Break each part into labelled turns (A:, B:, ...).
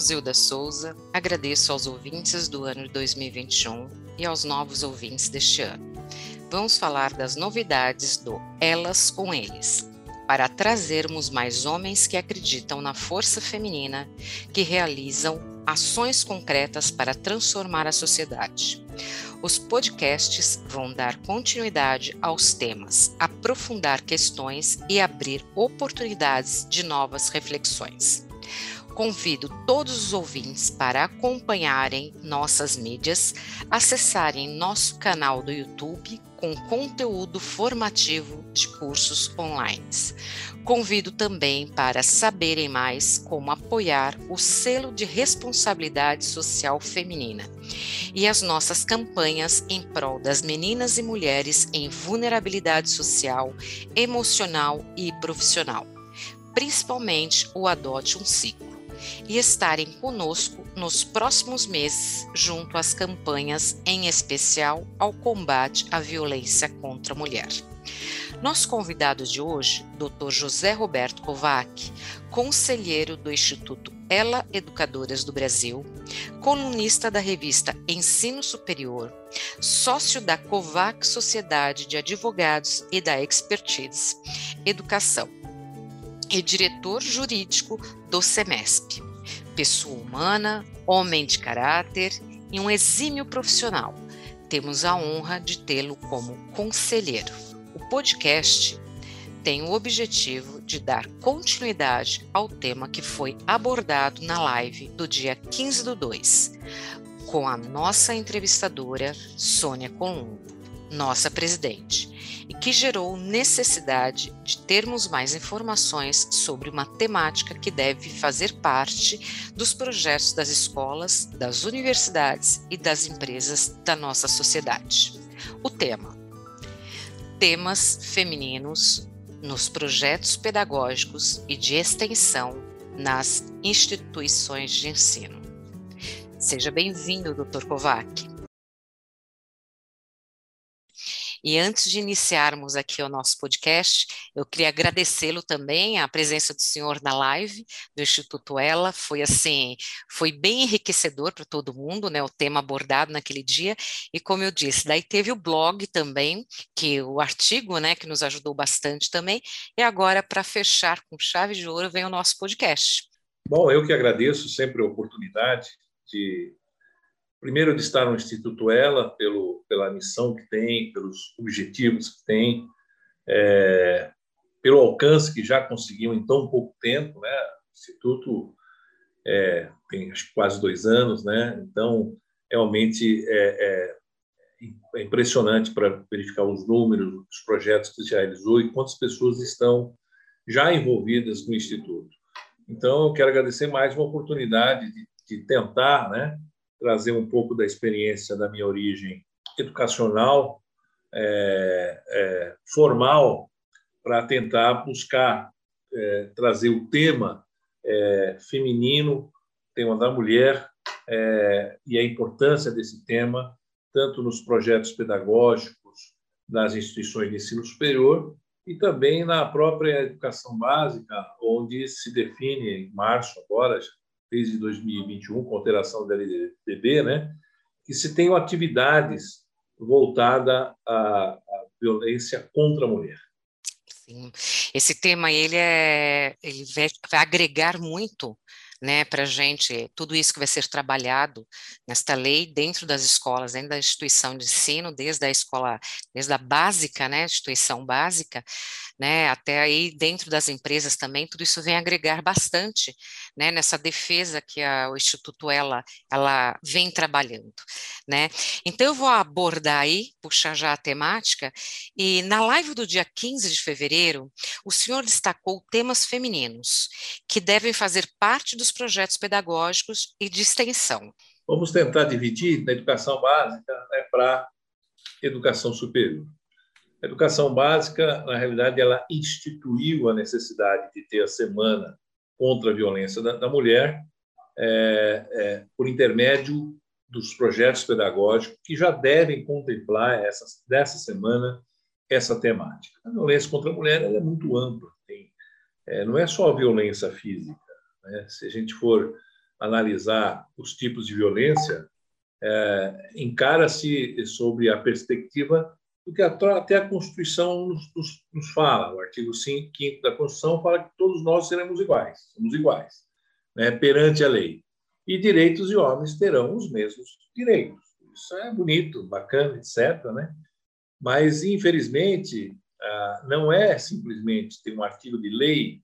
A: Rosilda Souza, agradeço aos ouvintes do ano de 2021 e aos novos ouvintes deste ano. Vamos falar das novidades do Elas com Eles, para trazermos mais homens que acreditam na força feminina, que realizam ações concretas para transformar a sociedade. Os podcasts vão dar continuidade aos temas, aprofundar questões e abrir oportunidades de novas reflexões. Convido todos os ouvintes para acompanharem nossas mídias, acessarem nosso canal do YouTube com conteúdo formativo de cursos online. Convido também para saberem mais como apoiar o selo de responsabilidade social feminina e as nossas campanhas em prol das meninas e mulheres em vulnerabilidade social, emocional e profissional, principalmente o Adote um Ciclo e estarem conosco nos próximos meses junto às campanhas, em especial ao combate à violência contra a mulher. Nosso convidado de hoje, Dr. José Roberto Kovac, conselheiro do Instituto Ela Educadoras do Brasil, colunista da revista Ensino Superior, sócio da Kovac Sociedade de Advogados e da Expertise Educação, e diretor jurídico do SEMESP. Pessoa humana, homem de caráter e um exímio profissional. Temos a honra de tê-lo como conselheiro. O podcast tem o objetivo de dar continuidade ao tema que foi abordado na live do dia 15 do 2, com a nossa entrevistadora Sônia Colombo, nossa presidente e que gerou necessidade de termos mais informações sobre uma temática que deve fazer parte dos projetos das escolas, das universidades e das empresas da nossa sociedade. O tema: temas femininos nos projetos pedagógicos e de extensão nas instituições de ensino. Seja bem-vindo, Dr. Kovac. E antes de iniciarmos aqui o nosso podcast, eu queria agradecê-lo também a presença do senhor na live do Instituto Ela, foi assim, foi bem enriquecedor para todo mundo, né, o tema abordado naquele dia, e como eu disse, daí teve o blog também, que o artigo, né, que nos ajudou bastante também, e agora para fechar com chave de ouro vem o nosso podcast.
B: Bom, eu que agradeço sempre a oportunidade de primeiro de estar no Instituto Ela, pelo, pela missão que tem, pelos objetivos que tem, é, pelo alcance que já conseguiu em tão pouco tempo, né? O Instituto é, tem acho, quase dois anos, né? Então, realmente é, é, é impressionante para verificar os números, os projetos que já realizou e quantas pessoas estão já envolvidas no Instituto. Então, eu quero agradecer mais uma oportunidade de, de tentar, né? Trazer um pouco da experiência da minha origem educacional, é, é, formal, para tentar buscar é, trazer o tema é, feminino, tema da mulher, é, e a importância desse tema, tanto nos projetos pedagógicos das instituições de ensino superior e também na própria educação básica, onde se define em março agora, desde 2021, com alteração da LDB, né, que se tenham atividades voltadas à, à violência contra a mulher.
A: Sim. Esse tema ele é, ele vai, vai agregar muito né, para a gente, tudo isso que vai ser trabalhado nesta lei dentro das escolas, dentro da instituição de ensino, desde a escola, desde a básica, né, instituição básica, né, até aí dentro das empresas também, tudo isso vem agregar bastante, né, nessa defesa que a, o Instituto ela, ela vem trabalhando, né. Então eu vou abordar aí, puxar já a temática, e na live do dia 15 de fevereiro, o senhor destacou temas femininos, que devem fazer parte dos projetos pedagógicos e de extensão.
B: Vamos tentar dividir da educação básica né, para educação superior. A educação básica, na realidade, ela instituiu a necessidade de ter a semana contra a violência da, da mulher é, é, por intermédio dos projetos pedagógicos que já devem contemplar essa, dessa semana essa temática. A violência contra a mulher é muito ampla. Tem, é, não é só a violência física. Né? Se a gente for analisar os tipos de violência, é, encara-se sobre a perspectiva do que até a Constituição nos, nos, nos fala. O artigo 5 da Constituição fala que todos nós seremos iguais, somos iguais, né, perante a lei. E direitos de homens terão os mesmos direitos. Isso é bonito, bacana, etc. Né? Mas, infelizmente, ah, não é simplesmente ter um artigo de lei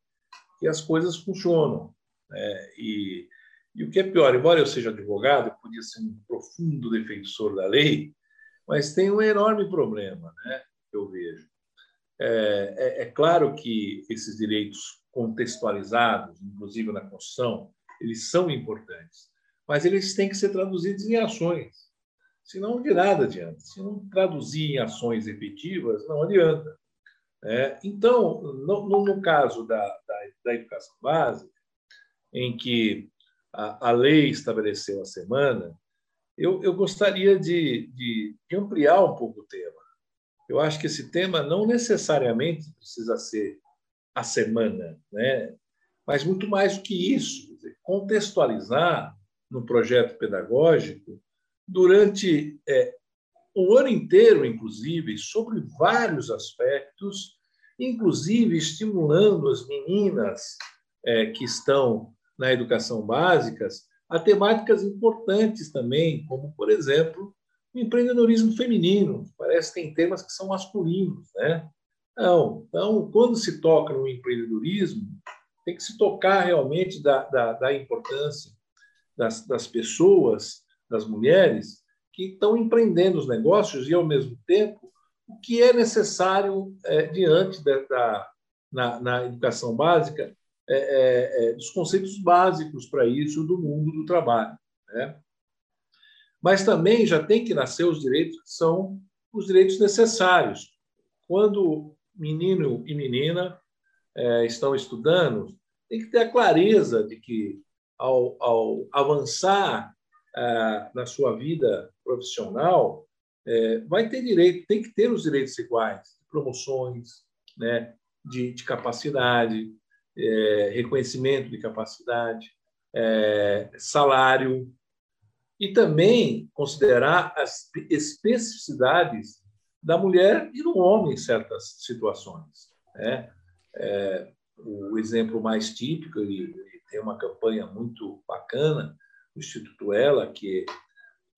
B: que as coisas funcionam. Né? E e o que é pior, embora eu seja advogado, eu podia ser um profundo defensor da lei, mas tem um enorme problema, né? Que eu vejo. É, é, é, claro que esses direitos contextualizados, inclusive na Constituição, eles são importantes, mas eles têm que ser traduzidos em ações. Senão, de nada adianta. Se não traduzir em ações efetivas, não adianta. É, então, no, no, caso da, da, da educação básica, em que a, a lei estabeleceu a semana, eu, eu gostaria de, de, de, ampliar um pouco o tema. Eu acho que esse tema não necessariamente precisa ser a semana, né? mas muito mais do que isso, contextualizar no projeto pedagógico durante é, o ano inteiro, inclusive, sobre vários aspectos, inclusive estimulando as meninas é, que estão na educação básica a temáticas importantes também, como, por exemplo, o empreendedorismo feminino. Parece que tem temas que são masculinos, né? Não. Então, quando se toca no empreendedorismo, tem que se tocar realmente da, da, da importância das, das pessoas, das mulheres, que estão empreendendo os negócios e, ao mesmo tempo, o que é necessário é, diante da, da na, na educação básica é, é, é, dos conceitos básicos para isso do mundo do trabalho. Né? Mas também já tem que nascer os direitos que são os direitos necessários. Quando menino e menina é, estão estudando, tem que ter a clareza de que, ao, ao avançar é, na sua vida profissional, é, vai ter direito, tem que ter os direitos iguais, promoções, né, de, de capacidade, é, reconhecimento de capacidade, é, salário, e também considerar as especificidades da mulher e do homem em certas situações. Né? É, o exemplo mais típico, ele, tem uma campanha muito bacana, o Instituto Ela, que,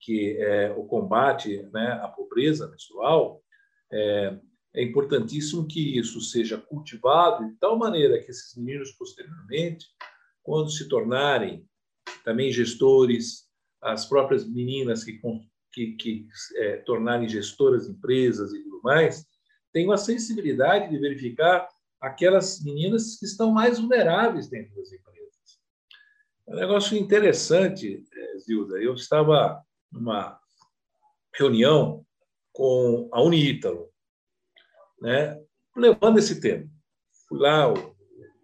B: que é o combate né, à pobreza menstrual, é, é importantíssimo que isso seja cultivado de tal maneira que esses meninos, posteriormente, quando se tornarem também gestores, as próprias meninas que, que, que é, tornarem gestoras de empresas e tudo mais, tenham a sensibilidade de verificar aquelas meninas que estão mais vulneráveis dentro das empresas. É um negócio interessante, é, Zilda. Eu estava numa reunião com a Unítalo, né, levando esse tema. Fui lá, o,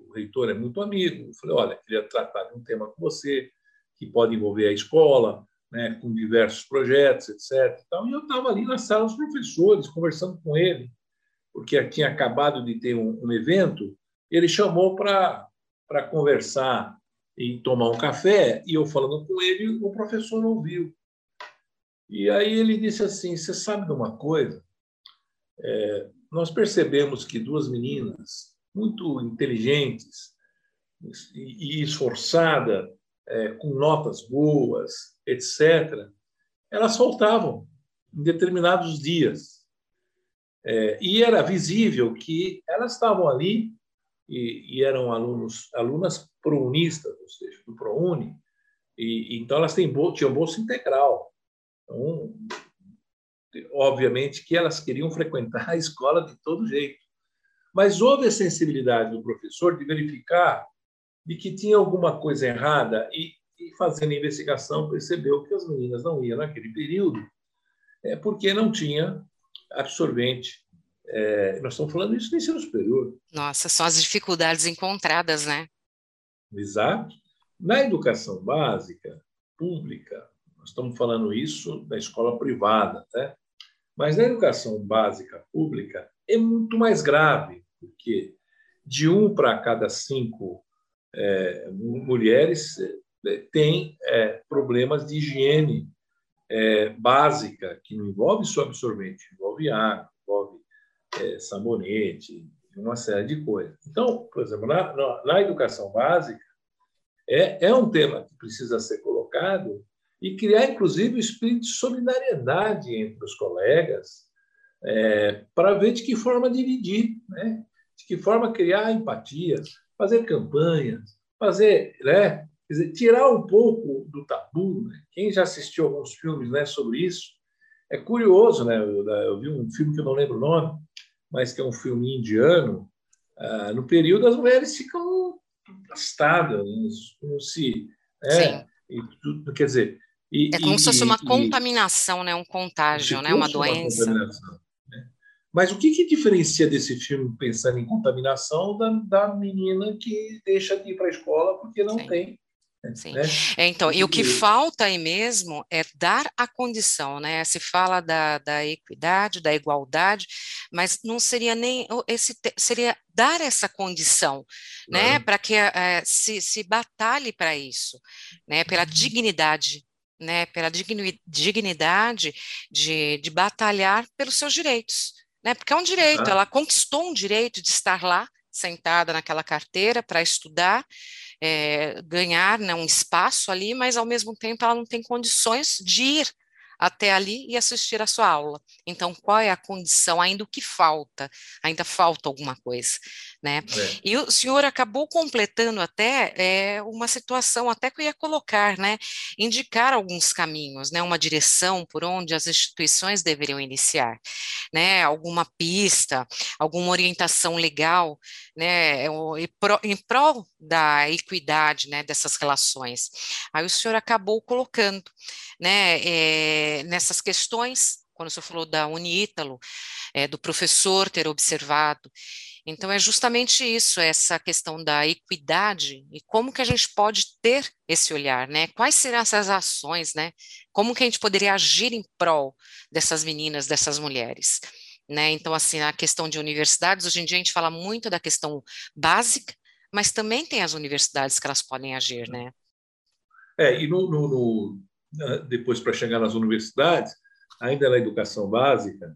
B: o reitor é muito amigo, falei, olha, queria tratar de um tema com você que pode envolver a escola, né, com diversos projetos, etc. Então, e eu estava ali na sala dos professores, conversando com ele, porque tinha acabado de ter um, um evento, ele chamou para conversar e tomar um café, e eu falando com ele, o professor ouviu. E aí ele disse assim: Você sabe de uma coisa? É, nós percebemos que duas meninas muito inteligentes e esforçadas, é, com notas boas, etc., elas faltavam em determinados dias. É, e era visível que elas estavam ali e, e eram alunos, alunas prounistas, ou seja, do ProUni, e, então elas têm, tinham bolsa integral. Então, obviamente que elas queriam frequentar a escola de todo jeito. Mas houve a sensibilidade do professor de verificar de que tinha alguma coisa errada e, e fazendo a investigação percebeu que as meninas não iam naquele período é, porque não tinha absorvente. É, nós estamos falando isso no ensino superior.
A: Nossa, são as dificuldades encontradas, né?
B: Exato. Na educação básica, pública, nós estamos falando isso da escola privada, né? Mas na educação básica pública é muito mais grave, porque de um para cada cinco é, mulheres é, tem é, problemas de higiene é, básica, que não envolve só absorvente, envolve água, envolve é, sabonete, uma série de coisas. Então, por exemplo, na, na, na educação básica, é, é um tema que precisa ser colocado e criar, inclusive, o espírito de solidariedade entre os colegas é, para ver de que forma dividir, né? de que forma criar empatia, fazer campanhas, fazer, né? Dizer, tirar um pouco do tabu. Né? Quem já assistiu alguns filmes né, sobre isso, é curioso, né? Eu, eu, vi um filme que eu não lembro o nome, mas que é um filme indiano. Ah, no período, as mulheres ficam afastadas, como se.
A: É,
B: e, quer dizer. E,
A: é como e, se fosse uma contaminação, né? um contágio, né? uma doença. Uma
B: né? Mas o que, que diferencia desse filme, pensando em contaminação, da, da menina que deixa de ir para a escola porque não Sim. tem
A: Sim. Né? É, então, e o que falta aí mesmo é dar a condição, né? Se fala da, da equidade, da igualdade, mas não seria nem esse seria dar essa condição, né? Para que é, se, se batalhe para isso, né? Pela uhum. dignidade, né? Pela dignidade de, de batalhar pelos seus direitos, né? Porque é um direito, ela conquistou um direito de estar lá sentada naquela carteira para estudar é, ganhar né, um espaço ali, mas ao mesmo tempo ela não tem condições de ir até ali e assistir a sua aula. Então, qual é a condição? Ainda o que falta? Ainda falta alguma coisa, né? É. E o senhor acabou completando até é, uma situação, até que eu ia colocar, né? Indicar alguns caminhos, né? Uma direção por onde as instituições deveriam iniciar, né? Alguma pista, alguma orientação legal, né? Em prol da equidade, né? Dessas relações. Aí o senhor acabou colocando, né? É, eh, nessas questões, quando o senhor falou da Unítalo, é, do professor ter observado. Então, é justamente isso, essa questão da equidade e como que a gente pode ter esse olhar, né? Quais serão essas ações, né? Como que a gente poderia agir em prol dessas meninas, dessas mulheres? Né? Então, assim, a questão de universidades, hoje em dia a gente fala muito da questão básica, mas também tem as universidades que elas podem agir, né?
B: É, e no, no, no depois para chegar nas universidades, ainda na educação básica,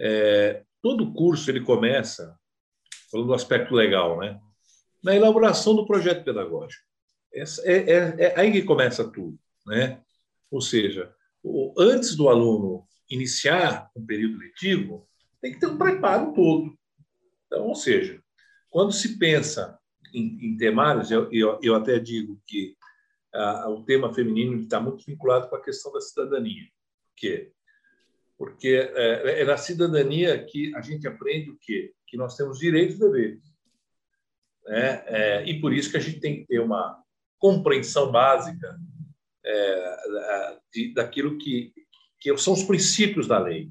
B: é, todo curso ele começa falando do aspecto legal, né? Na elaboração do projeto pedagógico. É, é, é aí que começa tudo, né? Ou seja, o, antes do aluno iniciar um período letivo, tem que ter um preparo todo. Então, ou seja, quando se pensa em, em temários, eu, eu, eu até digo que o tema feminino está muito vinculado com a questão da cidadania. Por quê? Porque é, é na cidadania que a gente aprende o quê? Que nós temos direitos e deveres. Né? É, e por isso que a gente tem que ter uma compreensão básica é, de, daquilo que, que são os princípios da lei,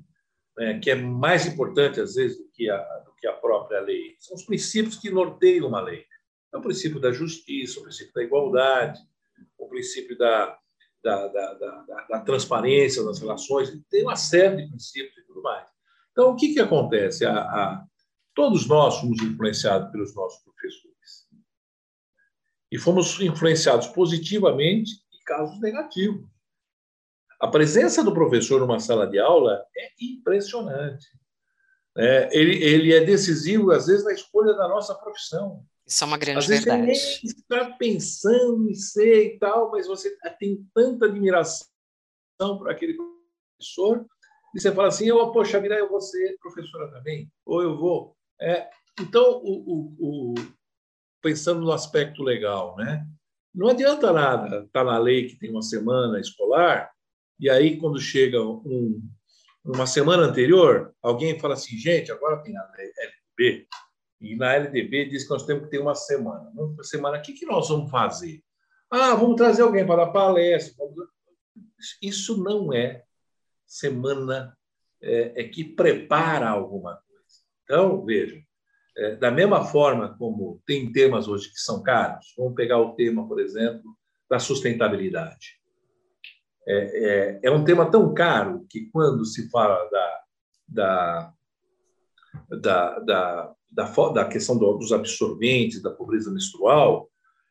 B: né? que é mais importante, às vezes, do que, a, do que a própria lei. São os princípios que norteiam uma lei. É o princípio da justiça, o princípio da igualdade, princípio da, da, da, da, da transparência das relações, tem uma série de princípios e tudo mais. Então, o que, que acontece? A, a, todos nós fomos influenciados pelos nossos professores. E fomos influenciados positivamente e casos negativos. A presença do professor numa sala de aula é impressionante. É, ele, ele é decisivo, às vezes, na escolha da nossa profissão.
A: Isso é uma grande
B: Às
A: verdade.
B: Vezes você nem está pensando em ser e tal, mas você tem tanta admiração por aquele professor, e você fala assim, eu, poxa vida, eu vou ser professora também, ou eu vou... É, então, o, o, o, pensando no aspecto legal, né? não adianta nada estar tá na lei que tem uma semana escolar, e aí, quando chega um, uma semana anterior, alguém fala assim, gente, agora tem a LB, e na LDB diz que nós temos que ter uma semana. Uma semana, o que, que nós vamos fazer? Ah, vamos trazer alguém para dar palestra. Isso não é semana é, é que prepara alguma coisa. Então, veja, é, da mesma forma como tem temas hoje que são caros, vamos pegar o tema, por exemplo, da sustentabilidade. É, é, é um tema tão caro que, quando se fala da, da, da, da da, da questão do, dos absorventes, da pobreza menstrual,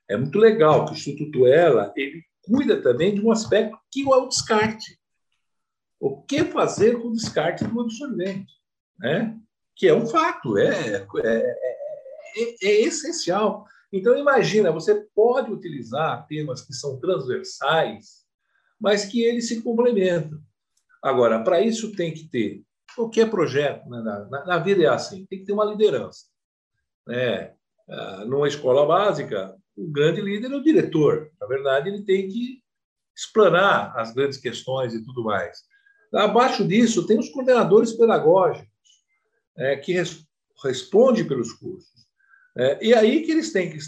B: é muito legal que o Instituto Ela ele cuida também de um aspecto que é o descarte. O que fazer com o descarte do absorvente, né? Que é um fato, é, é, é, é essencial. Então imagina, você pode utilizar temas que são transversais, mas que eles se complementam. Agora, para isso tem que ter qualquer projeto né? na, na, vida é assim, tem que ter uma liderança. Né? Ah, numa escola básica, o grande líder é o diretor. Na verdade, ele tem que explanar as grandes questões e tudo mais. Abaixo disso, tem os coordenadores pedagógicos, é, que res, respondem pelos cursos. É, e aí que eles têm que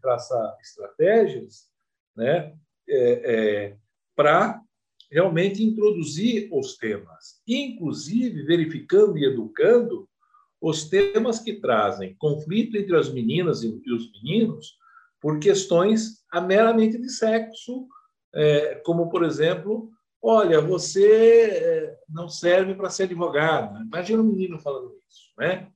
B: traçar estratégias né, é, é para realmente introduzir os temas, inclusive verificando e educando os temas que trazem conflito entre as meninas e os meninos por questões meramente de sexo, é, como, por exemplo, olha, você é, não serve para ser advogado. Imagina um menino falando isso, né?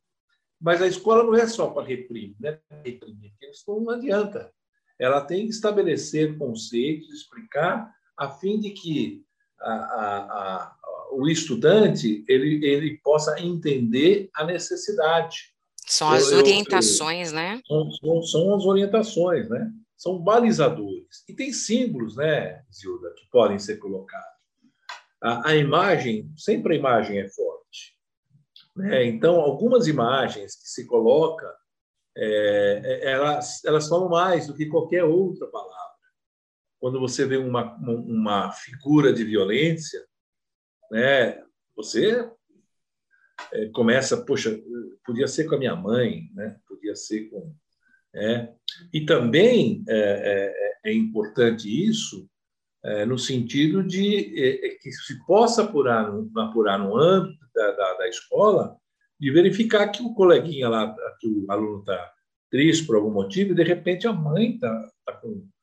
B: Mas a escola não é só para reprimir, né? reprimir, isso não adianta. Ela tem que estabelecer conceitos, explicar, a fim de que a, a, o estudante ele, ele possa entender a necessidade.
A: São as eu, orientações, eu, né?
B: São, são, as orientações, né? São balizadores. E tem símbolos, né, Zilda, que podem ser colocados. A, a imagem, sempre a imagem é forte. Né? Então, algumas imagens que se coloca, é, é elas, elas falam mais do que qualquer outra palavra. Quando você vê uma, uma figura de violência, né, você é, começa, poxa, podia ser com a minha mãe, né? podia ser com. É. E também é, é, é importante isso no sentido de que se possa apurar, apurar no âmbito da, da, da, escola, de verificar que o coleguinha lá, que o aluno está triste por algum motivo, e de repente a mãe está tá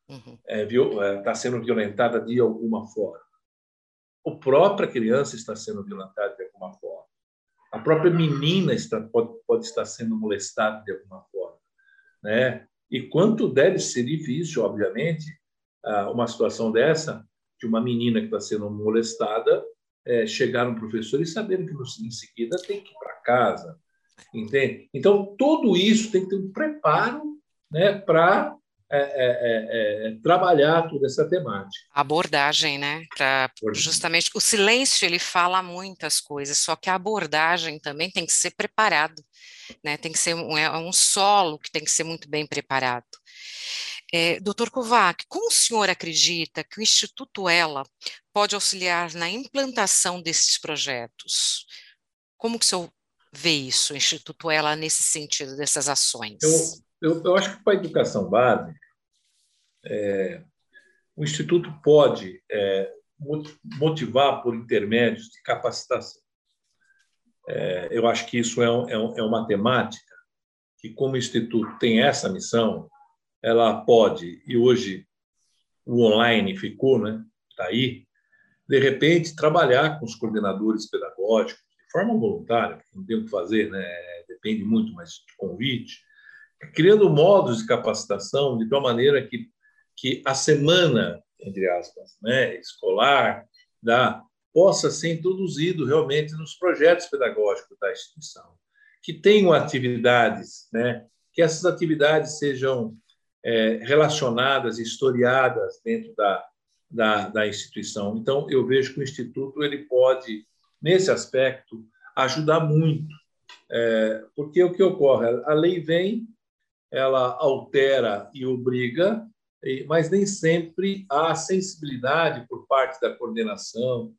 B: uhum. tá sendo violentada de alguma forma. A própria criança está sendo violentada de alguma forma. A própria menina está, pode, pode estar sendo molestada de alguma forma. Né? E quanto deve ser difícil, obviamente, uma situação dessa, de uma menina que está sendo molestada, é, chegar um professor e saber que em seguida tem que ir para casa. Entende? Então, tudo isso tem que ter um preparo né, para é, é, é, é, trabalhar toda essa temática.
A: A abordagem, né? Para justamente o silêncio ele fala muitas coisas, só que a abordagem também tem que ser preparado, né? Tem que ser um, é um solo que tem que ser muito bem preparado. É, Doutor Kovac, como o senhor acredita que o Instituto Ela pode auxiliar na implantação desses projetos? Como que o senhor vê isso, o Instituto Ela, nesse sentido, dessas ações?
B: Eu eu, eu acho que para a educação básica, é, o Instituto pode é, motivar por intermédios de capacitação. É, eu acho que isso é, é, um, é uma temática que, como o Instituto tem essa missão, ela pode, e hoje o online ficou, né? Está aí, de repente, trabalhar com os coordenadores pedagógicos de forma voluntária, não tem o que fazer, né? depende muito, mas de convite, criando modos de capacitação de tal maneira que, que a semana, entre aspas, né, escolar, da, possa ser introduzido realmente nos projetos pedagógicos da instituição, que tenham atividades, né, que essas atividades sejam é, relacionadas, historiadas dentro da, da, da, instituição. Então, eu vejo que o Instituto ele pode, nesse aspecto, ajudar muito, é, porque o que ocorre? A lei vem, ela altera e obriga, mas nem sempre há sensibilidade por parte da coordenação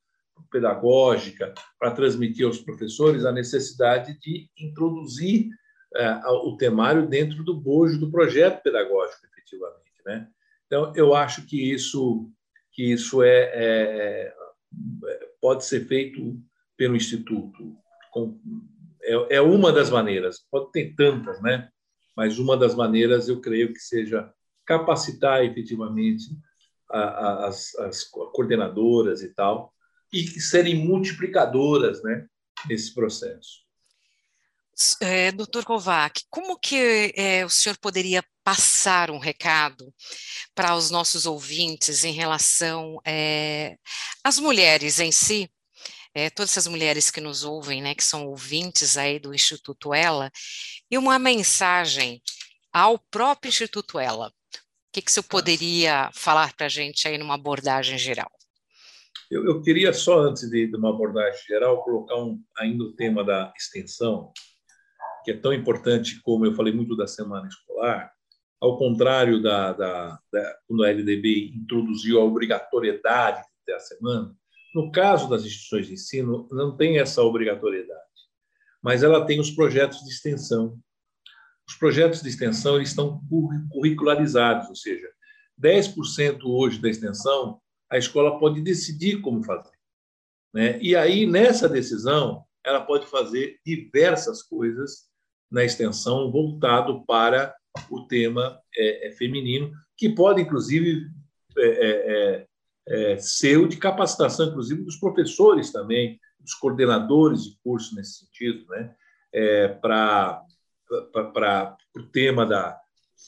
B: pedagógica para transmitir aos professores a necessidade de introduzir é, o temário dentro do bojo do projeto pedagógico, efetivamente. Né? Então, eu acho que isso, que isso é, é, é pode ser feito pelo Instituto. É, é uma das maneiras, pode ter tantas, né? Mas uma das maneiras eu creio que seja capacitar efetivamente a, a, as, as, coordenadoras e tal, e serem multiplicadoras né, nesse processo.
A: É, Doutor Kovac, como que é, o senhor poderia passar um recado para os nossos ouvintes em relação é, às mulheres em si, é, todas essas mulheres que nos ouvem, né, que são ouvintes aí do Instituto Ela, e uma mensagem ao próprio Instituto Ela. O que, que você poderia falar para a gente aí numa abordagem geral?
B: Eu, eu queria só, antes de, de, uma abordagem geral, colocar um, ainda o tema da extensão, que é tão importante como eu falei muito da semana escolar, ao contrário da, da, da quando a LDB introduziu a obrigatoriedade de ter a semana, no caso das instituições de ensino, não tem essa obrigatoriedade, mas ela tem os projetos de extensão. Os projetos de extensão eles estão curricularizados, ou seja, 10% hoje da extensão a escola pode decidir como fazer. Né? E aí, nessa decisão, ela pode fazer diversas coisas na extensão voltado para o tema é, é, feminino, que pode, inclusive, é, é, é, é o de capacitação, inclusive, dos professores também, dos coordenadores de curso nesse sentido, né? para o tema da,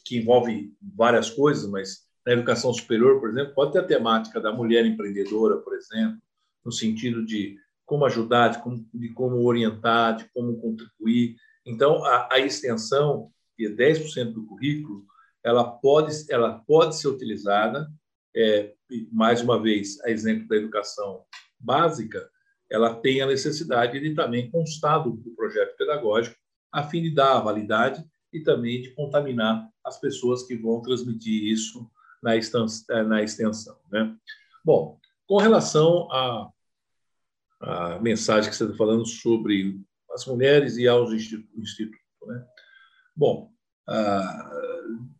B: que envolve várias coisas, mas na educação superior, por exemplo, pode ter a temática da mulher empreendedora, por exemplo, no sentido de como ajudar, de como, de como orientar, de como contribuir. Então, a, a extensão, que é 10% do currículo, ela pode, ela pode ser utilizada, é, mais uma vez, a exemplo da educação básica, ela tem a necessidade de também constar do, projeto pedagógico, a fim de dar a validade e também de contaminar as pessoas que vão transmitir isso na. Eh, na extensão né? Bom, com relação à, à mensagem que você está falando sobre as mulheres e aos institutos, né? Bom, ah,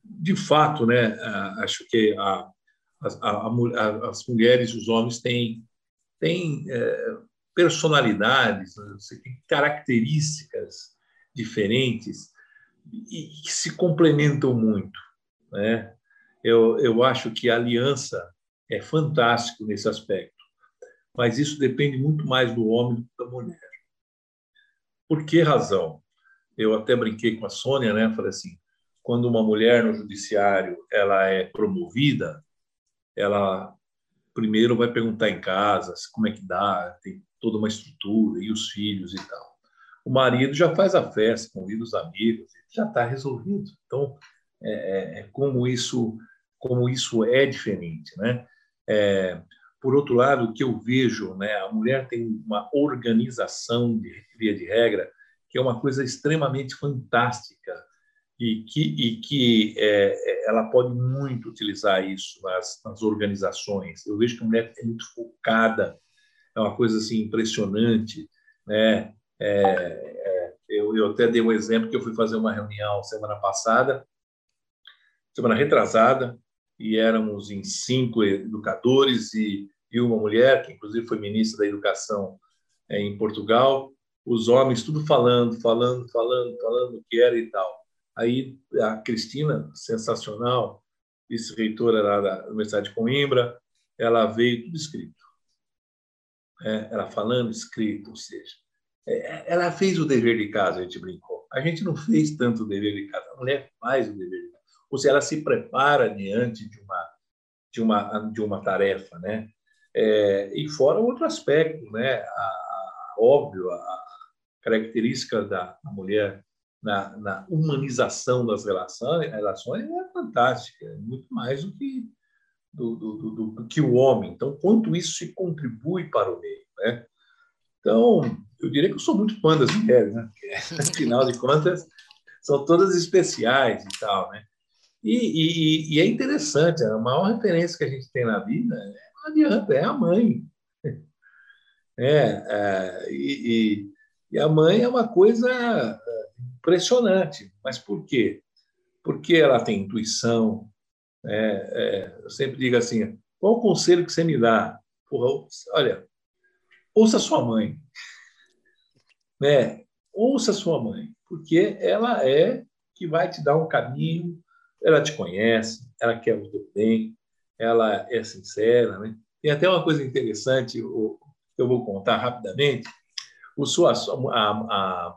B: de fato, né, ah, acho que a, a, a, as mulheres e os homens têm, têm é, personalidades, né, características diferentes e que se complementam muito. Né? eu, eu acho que a aliança é fantástico nesse aspecto, mas isso depende muito mais do homem do que da mulher. Por que razão? Eu até brinquei com a Sônia, né? Falei assim, quando uma mulher no judiciário ela é promovida, ela primeiro vai perguntar em casa como é que dá, tem toda uma estrutura e os filhos e tal. O marido já faz a festa, convida os amigos, já está resolvido. Então, é, é, é como isso como isso é diferente, né? É, por outro lado, o que eu vejo, né, a mulher tem uma organização de via de regra que é uma coisa extremamente fantástica e que, e que é, é, ela pode muito utilizar isso nas, nas, organizações. Eu vejo que a mulher é muito focada, é uma coisa assim impressionante, né? É, é, eu, eu até dei um exemplo que eu fui fazer uma reunião semana passada, semana retrasada, e éramos em cinco educadores e, e uma mulher, que inclusive foi ministra da Educação é, em Portugal, os homens tudo falando, falando, falando, falando o que era e tal. Aí a Cristina, sensacional, vice-reitora lá da Universidade de Coimbra, ela veio tudo escrito. É, ela falando escrito, ou seja, é, ela fez o dever de casa, a gente brincou. A gente não fez tanto o dever de casa, a mulher faz o dever de casa ou se ela se prepara diante de uma de uma de uma tarefa, né? É, e fora outro aspecto, né? A, a, óbvio, a característica da mulher na, na, humanização das relações, relações é fantástica, é muito mais do que do, do, do, do, que o homem. Então, quanto isso se contribui para o meio, né? Então, eu diria que eu sou muito fã das mulheres, né? Afinal de contas, são todas especiais e tal, né? E, e, e, é interessante, a maior referência que a gente tem na vida não adianta, é a mãe. É, é e, e, a mãe é uma coisa é, impressionante. Mas por quê? Porque ela tem intuição. É, é, eu sempre digo assim: qual o conselho que você me dá? Porra, olha, ouça sua mãe. Né? Ouça sua mãe, porque ela é que vai te dar um caminho ela te conhece, ela quer o teu bem, ela é sincera. Né? Tem até uma coisa interessante, eu, vou contar rapidamente. O Suassuma, a, a,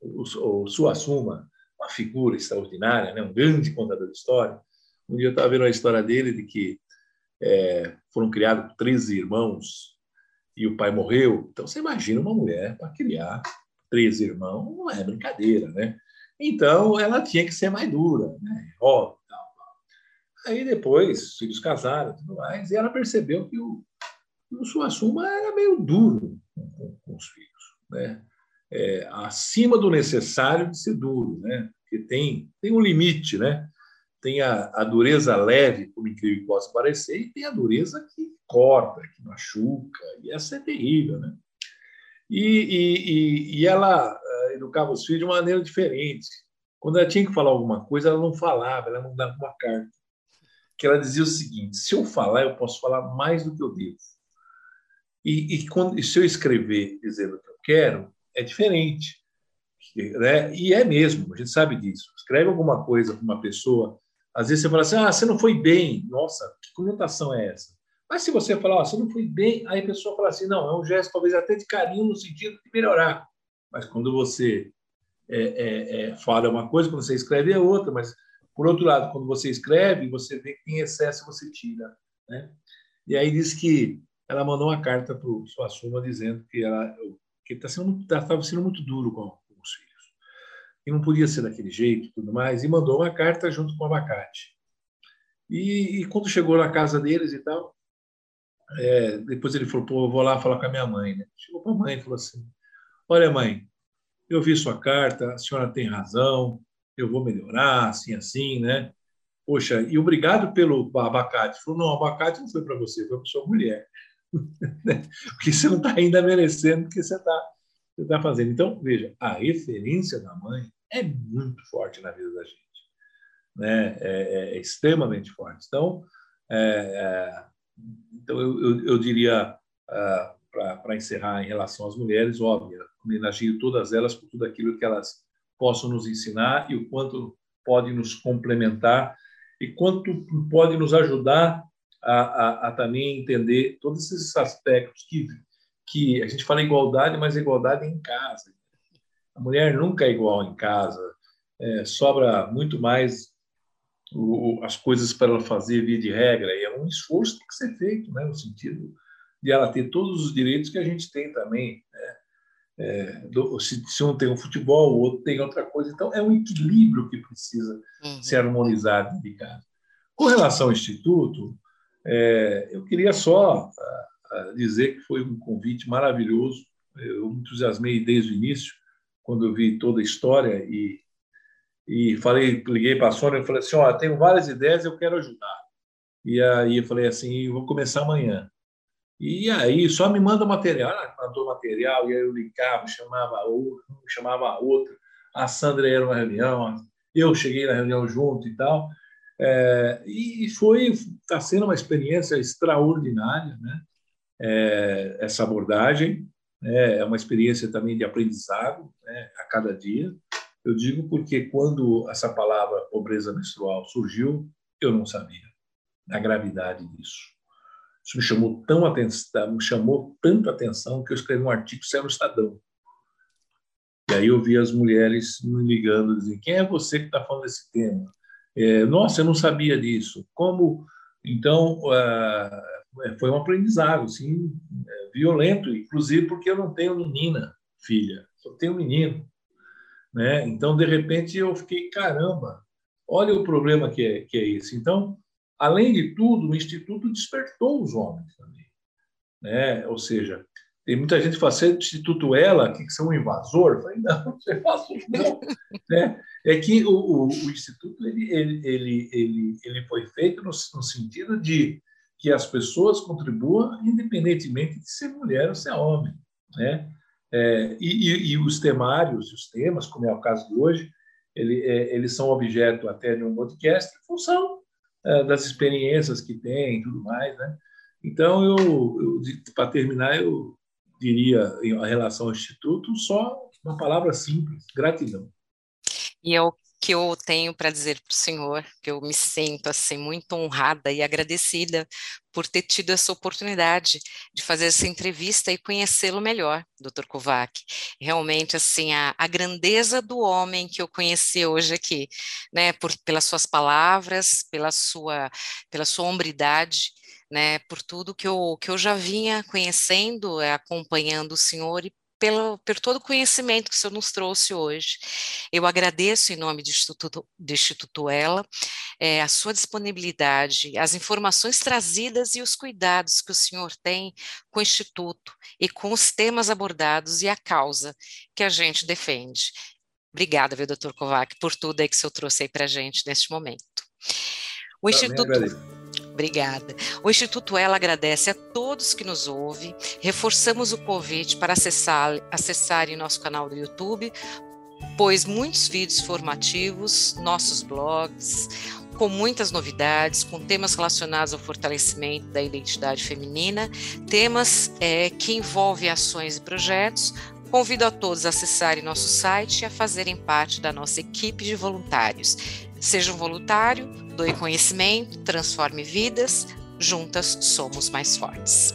B: o, o Suassuma uma figura extraordinária, né? um grande contador de história. Um dia eu estava vendo a história dele de que é, foram criados 13 irmãos e o pai morreu. Então, você imagina uma mulher para criar 13 irmãos, não é brincadeira, né? Então, ela tinha que ser mais dura, né? Ó, tal, tal. Aí depois, os filhos casaram e tudo mais, e ela percebeu que o, o Suassuma era meio duro com, com os filhos, né? É, acima do necessário de ser duro, né? Porque tem, tem um limite, né? tem a, a, dureza leve, por incrível que possa parecer, e tem a dureza que corta, que machuca, e essa é terrível, né? E, e, e ela uh, educava os filhos de maneira diferente. Quando ela tinha que falar alguma coisa, ela não falava, ela mandava uma carta. Que ela dizia o seguinte: se eu falar, eu posso falar mais do que eu devo. E, e, quando, e se eu escrever dizendo o que eu quero, é diferente. Né? E é mesmo, a gente sabe disso. Escreve alguma coisa para uma pessoa às vezes você fala assim, ah, você não foi bem. Nossa, que conotação é essa? Mas se você falar, ah, você não foi bem, aí a pessoa fala assim, não, é um gesto talvez até de carinho no sentido de melhorar. Mas quando você é, é, é, fala uma coisa, quando você escreve é outra. Mas, por outro lado, quando você escreve, você vê que em excesso você tira. Né? E aí diz que ela mandou uma carta para o Suassuna dizendo que ela que estava sendo, tá sendo muito duro com, e não podia ser daquele jeito e tudo mais, e mandou uma carta junto com o abacate. E, e quando chegou na casa deles e tal, é, depois ele falou, pô, eu vou lá falar com a minha mãe. Né? Chegou para a mãe e falou assim, olha mãe, eu vi sua carta, a senhora tem razão, eu vou melhorar, assim, assim, né? Poxa, e obrigado pelo abacate. Ele falou, não, o abacate não foi para você, foi para sua mulher. Porque você não está ainda merecendo o que você está você tá fazendo. Então, veja, a referência da mãe é muito forte na vida da gente. Né? É, é extremamente forte. Então, é, é, então eu, eu, eu diria, uh, para encerrar em relação às mulheres, óbvio, homenageio todas elas por tudo aquilo que elas possam nos ensinar e o quanto pode nos complementar e quanto pode nos ajudar a, a, a também entender todos esses aspectos que, que a gente fala igualdade, mas igualdade em casa. A mulher nunca é igual em casa, é, sobra muito mais o, as coisas para ela fazer via de regra, e é um esforço que tem que ser feito, né, no sentido de ela ter todos os direitos que a gente tem também. Né? É, do, se, se, um tem um futebol, o outro tem outra coisa. Então, é um equilíbrio que precisa uhum. ser harmonizado de casa. Com relação ao Instituto, é, eu queria só uh, dizer que foi um convite maravilhoso. Eu me entusiasmei desde o início quando eu vi toda a história e e falei, liguei para a Sônia e falei assim, ó, tenho várias ideias, eu quero ajudar. E aí eu falei assim, vou começar amanhã. E aí só me manda material, ela mandou material e aí eu ligava, chamava outro, chamava outro. A Sandra era uma reunião, eu cheguei na reunião junto e tal. É, e foi, está sendo uma experiência extraordinária, né? É, essa abordagem né? é uma experiência também de aprendizado né? a cada dia. Eu digo porque quando essa palavra pobreza menstrual surgiu, eu não sabia a gravidade disso. Isso me chamou tão atenção, me chamou tanto atenção que eu escrevi um artigo no Estadão. E aí eu vi as mulheres me ligando, dizendo: quem é você que está falando desse tema? É, Nossa, eu não sabia disso. Como então uh, foi um aprendizado, assim, violento, inclusive porque eu não tenho menina, filha, só tenho menino. Né? Então, de repente, eu fiquei, caramba, olha o problema que é, que é esse. Então, além de tudo, o Instituto despertou os homens também. Né? Ou seja, tem muita gente que fala, você Instituto ela, que são um invasor? Eu falei, não, você é invasor não. né? É que o, o, o Instituto ele, ele, ele, ele, ele foi feito no, no sentido de que as pessoas contribuam independentemente de ser mulher ou ser homem. Né? É, e, e, os temários, os temas, como é o caso de hoje, ele, é, eles são objeto até de um podcast em função é, das experiências que tem e tudo mais. Né? Então, eu, eu para terminar, eu diria, em relação ao Instituto, só uma palavra simples: gratidão.
A: E é o que eu tenho para dizer para o senhor, que eu me sinto assim muito honrada e agradecida por ter tido essa oportunidade de fazer essa entrevista e conhecê-lo melhor, Dr. Kovac. Realmente, assim, a, a, grandeza do homem que eu conheci hoje aqui, né, por, pelas suas palavras, pela sua, pela sua hombridade, né, por tudo que eu, que eu já vinha conhecendo, é, acompanhando o senhor e pelo, por todo o conhecimento que o senhor nos trouxe hoje. Eu agradeço em nome do Instituto, do Instituto Ela é, a sua disponibilidade, as informações trazidas e os cuidados que o senhor tem com o Instituto e com os temas abordados e a causa que a gente defende. Obrigada, viu, doutor Kovac, por tudo aí que o senhor trouxe aí para a gente neste momento. O Também Instituto. Agradeço. Obrigada. O Instituto Ela agradece a todos que nos ouvem. Reforçamos o convite para acessar, acessarem nosso canal do YouTube, pois muitos vídeos formativos, nossos blogs, com muitas novidades, com temas relacionados ao fortalecimento da identidade feminina, temas é, que envolvem ações e projetos. Convido a todos a acessarem nosso site e a fazerem parte da nossa equipe de voluntários. Seja um voluntário, doe conhecimento, transforme vidas, juntas somos mais fortes.